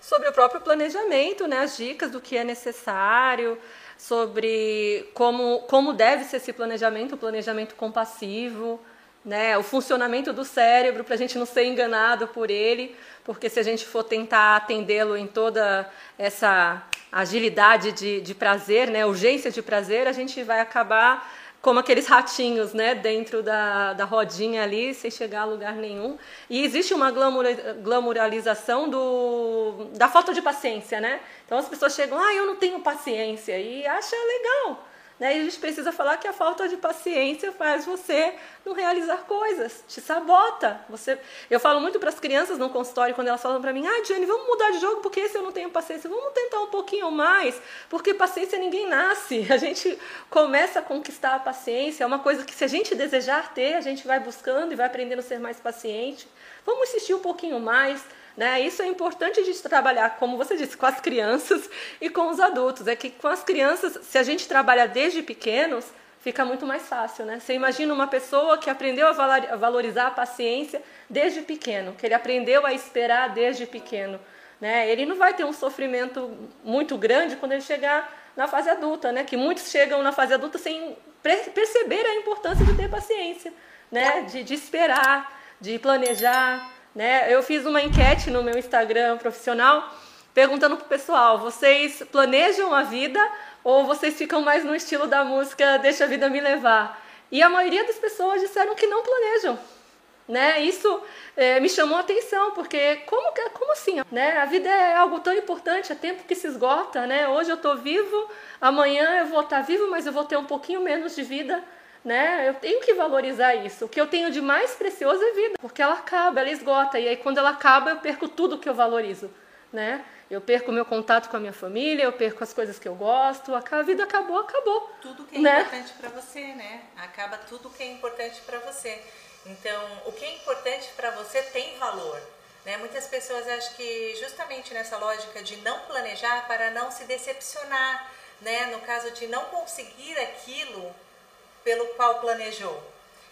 Sobre o próprio planejamento, né? As dicas do que é necessário, sobre como, como deve ser esse planejamento, o planejamento compassivo, né? O funcionamento do cérebro para a gente não ser enganado por ele, porque se a gente for tentar atendê-lo em toda essa agilidade de, de prazer, né? Urgência de prazer, a gente vai acabar como aqueles ratinhos, né, dentro da, da rodinha ali, sem chegar a lugar nenhum. E existe uma glamour, glamouralização do, da falta de paciência, né? Então as pessoas chegam, ah, eu não tenho paciência, e acha legal. Né? E a gente precisa falar que a falta de paciência faz você não realizar coisas, te sabota. Você, eu falo muito para as crianças no consultório quando elas falam para mim: "Ah, Jenny, vamos mudar de jogo porque esse eu não tenho paciência. Vamos tentar um pouquinho mais, porque paciência ninguém nasce. (laughs) A gente começa a conquistar a paciência, é uma coisa que se a gente desejar ter, a gente vai buscando e vai aprendendo a ser mais paciente. Vamos insistir um pouquinho mais, né? Isso é importante a gente trabalhar, como você disse, com as crianças (laughs) e com os adultos. É que com as crianças, se a gente trabalha desde pequenos, fica muito mais fácil. Né? Você imagina uma pessoa que aprendeu a valorizar a paciência desde pequeno, que ele aprendeu a esperar desde pequeno. Né? Ele não vai ter um sofrimento muito grande quando ele chegar na fase adulta, né? Que muitos chegam na fase adulta sem perceber a importância de ter paciência, né? De, de esperar, de planejar, né? Eu fiz uma enquete no meu Instagram profissional perguntando pro pessoal: vocês planejam a vida ou vocês ficam mais no estilo da música Deixa a vida me levar? E a maioria das pessoas disseram que não planejam. Né? Isso é, me chamou a atenção, porque como, como assim? Né? A vida é algo tão importante, é tempo que se esgota. Né? Hoje eu estou vivo, amanhã eu vou estar tá vivo, mas eu vou ter um pouquinho menos de vida né? Eu tenho que valorizar isso. O que eu tenho de mais precioso é vida, porque ela acaba, ela esgota. E aí quando ela acaba, eu perco tudo que eu valorizo, né? Eu perco o meu contato com a minha família, eu perco as coisas que eu gosto. A vida acabou, acabou. Tudo que é né? importante para você, né? Acaba tudo que é importante para você. Então, o que é importante para você tem valor. Né? Muitas pessoas acham que justamente nessa lógica de não planejar para não se decepcionar, né? no caso de não conseguir aquilo pelo qual planejou.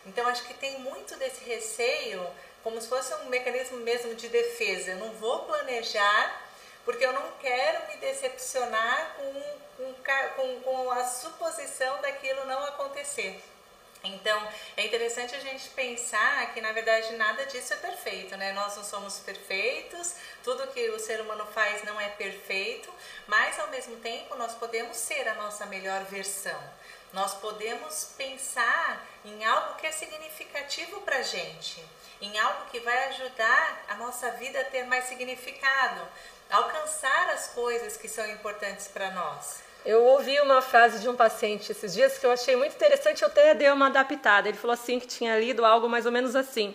Então acho que tem muito desse receio, como se fosse um mecanismo mesmo de defesa. Eu não vou planejar porque eu não quero me decepcionar com, com, com a suposição daquilo não acontecer. Então, é interessante a gente pensar que, na verdade, nada disso é perfeito, né? Nós não somos perfeitos, tudo que o ser humano faz não é perfeito, mas, ao mesmo tempo, nós podemos ser a nossa melhor versão. Nós podemos pensar em algo que é significativo para a gente, em algo que vai ajudar a nossa vida a ter mais significado, alcançar as coisas que são importantes para nós. Eu ouvi uma frase de um paciente esses dias que eu achei muito interessante, eu até dei uma adaptada. Ele falou assim que tinha lido algo mais ou menos assim: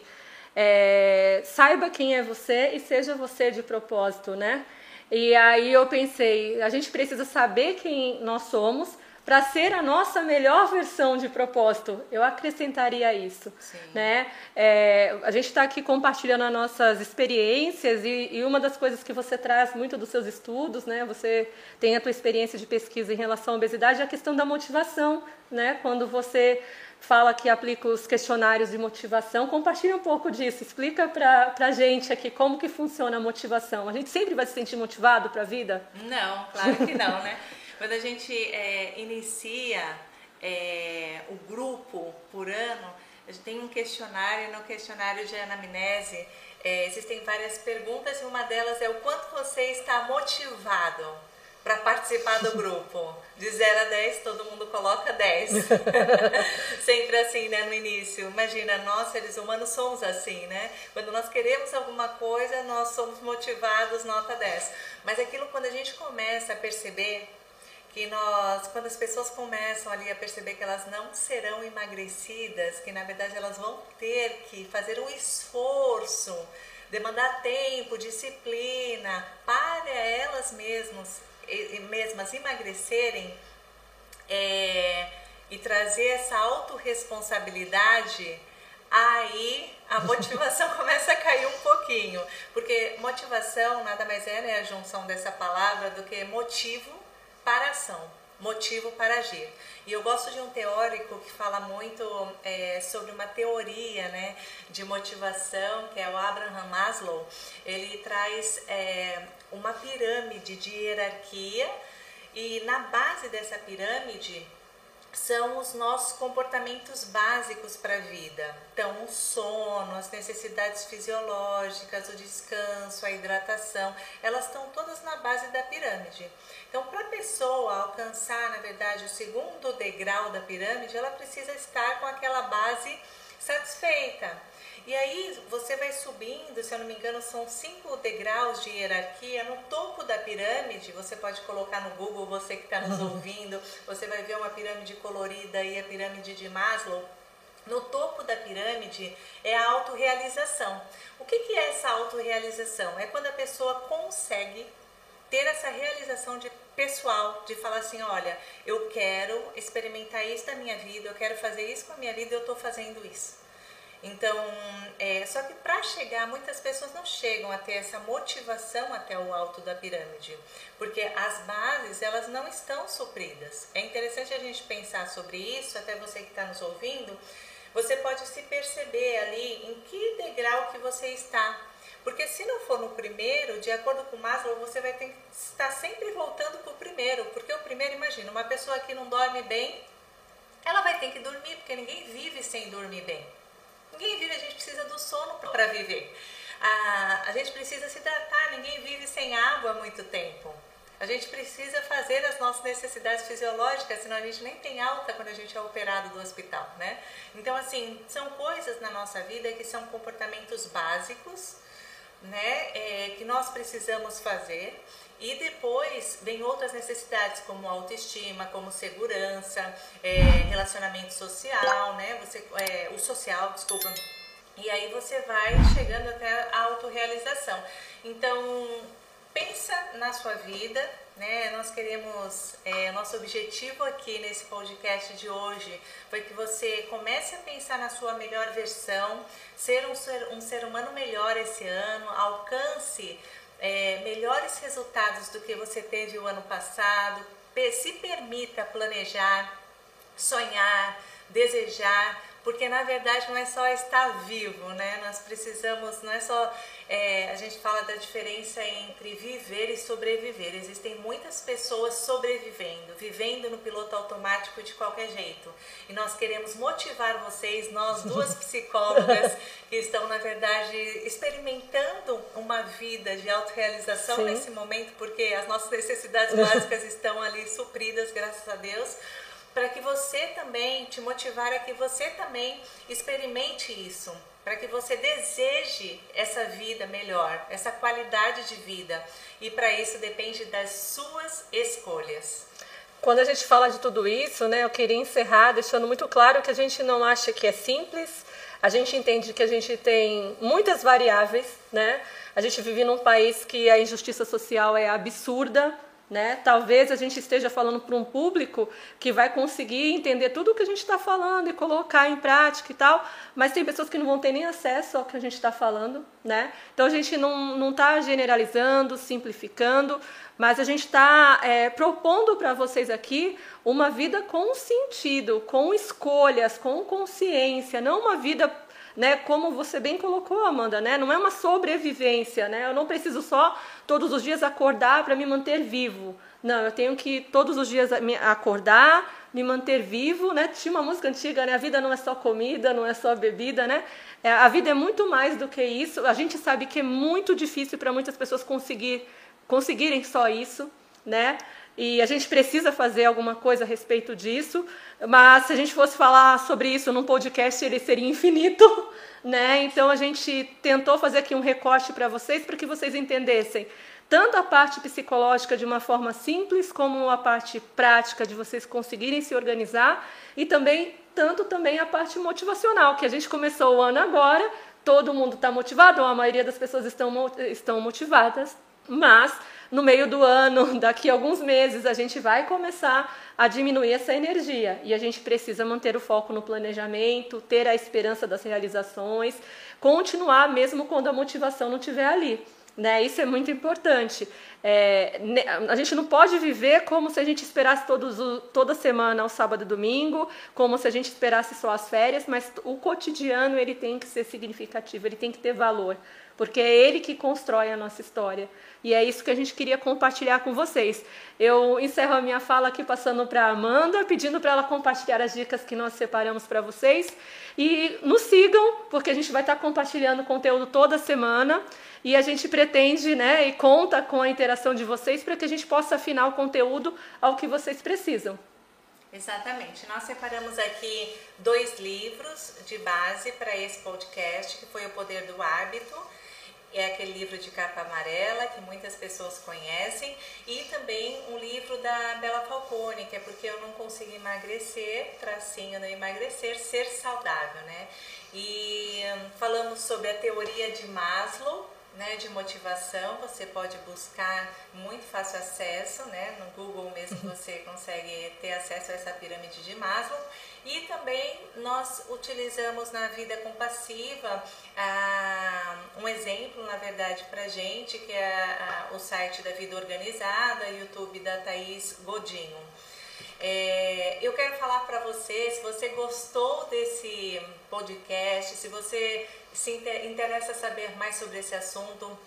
é, saiba quem é você e seja você de propósito, né? E aí eu pensei, a gente precisa saber quem nós somos para ser a nossa melhor versão de propósito. Eu acrescentaria isso. Sim. Né? É, a gente está aqui compartilhando as nossas experiências e, e, uma das coisas que você traz muito dos seus estudos, né? você tem a tua experiência de pesquisa em relação à obesidade, é a questão da motivação. Né? Quando você fala que aplica os questionários de motivação, compartilha um pouco disso, explica para a gente aqui como que funciona a motivação. A gente sempre vai se sentir motivado para a vida? Não, claro que não, né? (laughs) Quando a gente é, inicia é, o grupo por ano, a gente tem um questionário, no questionário de anamnese é, existem várias perguntas e uma delas é o quanto você está motivado para participar do grupo. De 0 a 10, todo mundo coloca 10. (laughs) Sempre assim, né, no início. Imagina, nós seres humanos somos assim, né? Quando nós queremos alguma coisa, nós somos motivados, nota 10. Mas aquilo, quando a gente começa a perceber que nós, quando as pessoas começam ali a perceber que elas não serão emagrecidas, que na verdade elas vão ter que fazer um esforço, demandar tempo, disciplina para elas mesmas, mesmas emagrecerem é, e trazer essa autorresponsabilidade, aí a (laughs) motivação começa a cair um pouquinho. Porque motivação nada mais é né, a junção dessa palavra do que motivo para ação motivo para agir. E eu gosto de um teórico que fala muito é, sobre uma teoria né, de motivação, que é o Abraham Maslow. Ele traz é, uma pirâmide de hierarquia e na base dessa pirâmide são os nossos comportamentos básicos para a vida. Então, o sono, as necessidades fisiológicas, o descanso, a hidratação, elas estão todas na base da pirâmide. Então, para a pessoa alcançar, na verdade, o segundo degrau da pirâmide, ela precisa estar com aquela base satisfeita. E aí você vai subindo, se eu não me engano, são cinco degraus de hierarquia. No topo da pirâmide, você pode colocar no Google, você que está nos uhum. ouvindo, você vai ver uma pirâmide colorida e a pirâmide de Maslow. No topo da pirâmide é a autorrealização. O que, que é essa autorrealização? É quando a pessoa consegue ter essa realização de pessoal, de falar assim, olha, eu quero experimentar isso da minha vida, eu quero fazer isso com a minha vida, eu estou fazendo isso. Então, é, só que para chegar, muitas pessoas não chegam a ter essa motivação até o alto da pirâmide, porque as bases elas não estão supridas. É interessante a gente pensar sobre isso, até você que está nos ouvindo, você pode se perceber ali em que degrau que você está. Porque se não for no primeiro, de acordo com Maslow, você vai ter que estar sempre voltando para o primeiro. Porque o primeiro, imagina, uma pessoa que não dorme bem, ela vai ter que dormir, porque ninguém vive sem dormir bem. Ninguém vive, a gente precisa do sono para viver. A, a gente precisa se hidratar, ninguém vive sem água há muito tempo. A gente precisa fazer as nossas necessidades fisiológicas, senão a gente nem tem alta quando a gente é operado do hospital, né? Então, assim, são coisas na nossa vida que são comportamentos básicos, né? É, que nós precisamos fazer e depois vem outras necessidades como autoestima, como segurança, é, relacionamento social, né? Você, é, o social, desculpa. E aí você vai chegando até a autorrealização. Então, pensa na sua vida, né? Nós queremos, é, nosso objetivo aqui nesse podcast de hoje foi que você comece a pensar na sua melhor versão, ser um ser, um ser humano melhor esse ano, alcance é, melhores resultados do que você teve o ano passado, se permita planejar, sonhar, desejar, porque na verdade não é só estar vivo, né? Nós precisamos, não é só é, a gente fala da diferença entre viver e sobreviver. Existem muitas pessoas sobrevivendo, vivendo no piloto automático de qualquer jeito. E nós queremos motivar vocês, nós duas (laughs) psicólogas que estão na verdade experimentando uma vida de autorrealização Sim. nesse momento, porque as nossas necessidades básicas estão ali supridas, graças a Deus para que você também, te motivar a que você também experimente isso, para que você deseje essa vida melhor, essa qualidade de vida. E para isso depende das suas escolhas. Quando a gente fala de tudo isso, né, eu queria encerrar deixando muito claro que a gente não acha que é simples, a gente entende que a gente tem muitas variáveis, né? A gente vive num país que a injustiça social é absurda, né? Talvez a gente esteja falando para um público que vai conseguir entender tudo o que a gente está falando e colocar em prática e tal, mas tem pessoas que não vão ter nem acesso ao que a gente está falando. Né? Então a gente não está generalizando, simplificando, mas a gente está é, propondo para vocês aqui uma vida com sentido, com escolhas, com consciência, não uma vida né? Como você bem colocou, Amanda, né? Não é uma sobrevivência, né? Eu não preciso só todos os dias acordar para me manter vivo. Não, eu tenho que todos os dias me acordar, me manter vivo, né? Tinha uma música antiga, né? A vida não é só comida, não é só bebida, né? É, a vida é muito mais do que isso. A gente sabe que é muito difícil para muitas pessoas conseguir conseguirem só isso, né? E a gente precisa fazer alguma coisa a respeito disso. Mas se a gente fosse falar sobre isso num podcast, ele seria infinito, (laughs) né? Então a gente tentou fazer aqui um recorte para vocês para que vocês entendessem tanto a parte psicológica de uma forma simples como a parte prática de vocês conseguirem se organizar e também tanto também a parte motivacional, que a gente começou o ano agora, todo mundo está motivado, ou a maioria das pessoas estão, estão motivadas, Mas no meio do ano, (laughs) daqui a alguns meses, a gente vai começar a diminuir essa energia e a gente precisa manter o foco no planejamento, ter a esperança das realizações, continuar mesmo quando a motivação não estiver ali. Né? Isso é muito importante. É, a gente não pode viver como se a gente esperasse todos, toda semana, ao sábado e domingo, como se a gente esperasse só as férias, mas o cotidiano ele tem que ser significativo, ele tem que ter valor, porque é ele que constrói a nossa história. E é isso que a gente queria compartilhar com vocês. Eu encerro a minha fala aqui passando para Amanda, pedindo para ela compartilhar as dicas que nós separamos para vocês. E nos sigam, porque a gente vai estar compartilhando conteúdo toda semana. E a gente pretende né, e conta com a interação de vocês para que a gente possa afinar o conteúdo ao que vocês precisam. Exatamente. Nós separamos aqui dois livros de base para esse podcast, que foi O Poder do Hábito é aquele livro de capa amarela que muitas pessoas conhecem, e também um livro da Bela Falcone, que é porque eu não consigo emagrecer, tracinho não emagrecer, ser saudável, né? E hum, falamos sobre a teoria de Maslow, né, de motivação, você pode buscar muito fácil acesso, né, no Google mesmo você consegue ter acesso a essa pirâmide de Maslow. E também nós utilizamos na vida compassiva ah, um exemplo, na verdade, para gente, que é ah, o site da Vida Organizada, YouTube da Thaís Godinho. É, eu quero falar para você, se você gostou desse podcast, se você se interessa saber mais sobre esse assunto,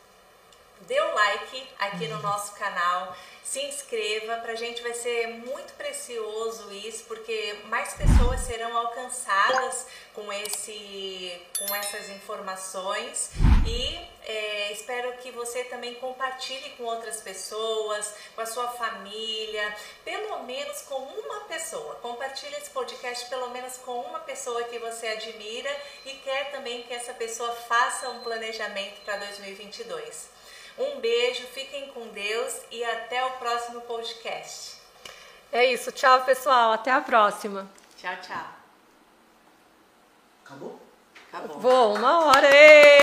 dê o like aqui no nosso canal, se inscreva, para a gente vai ser muito precioso isso, porque mais pessoas serão alcançadas com, esse, com essas informações e é, espero que você também compartilhe com outras pessoas, com a sua família, pelo menos com uma pessoa. Compartilhe esse podcast pelo menos com uma pessoa que você admira e quer também que essa pessoa faça um planejamento para 2022. Um beijo, fiquem com Deus e até o próximo podcast. É isso, tchau pessoal, até a próxima. Tchau, tchau. Acabou? Acabou. Vou, uma hora. Ei!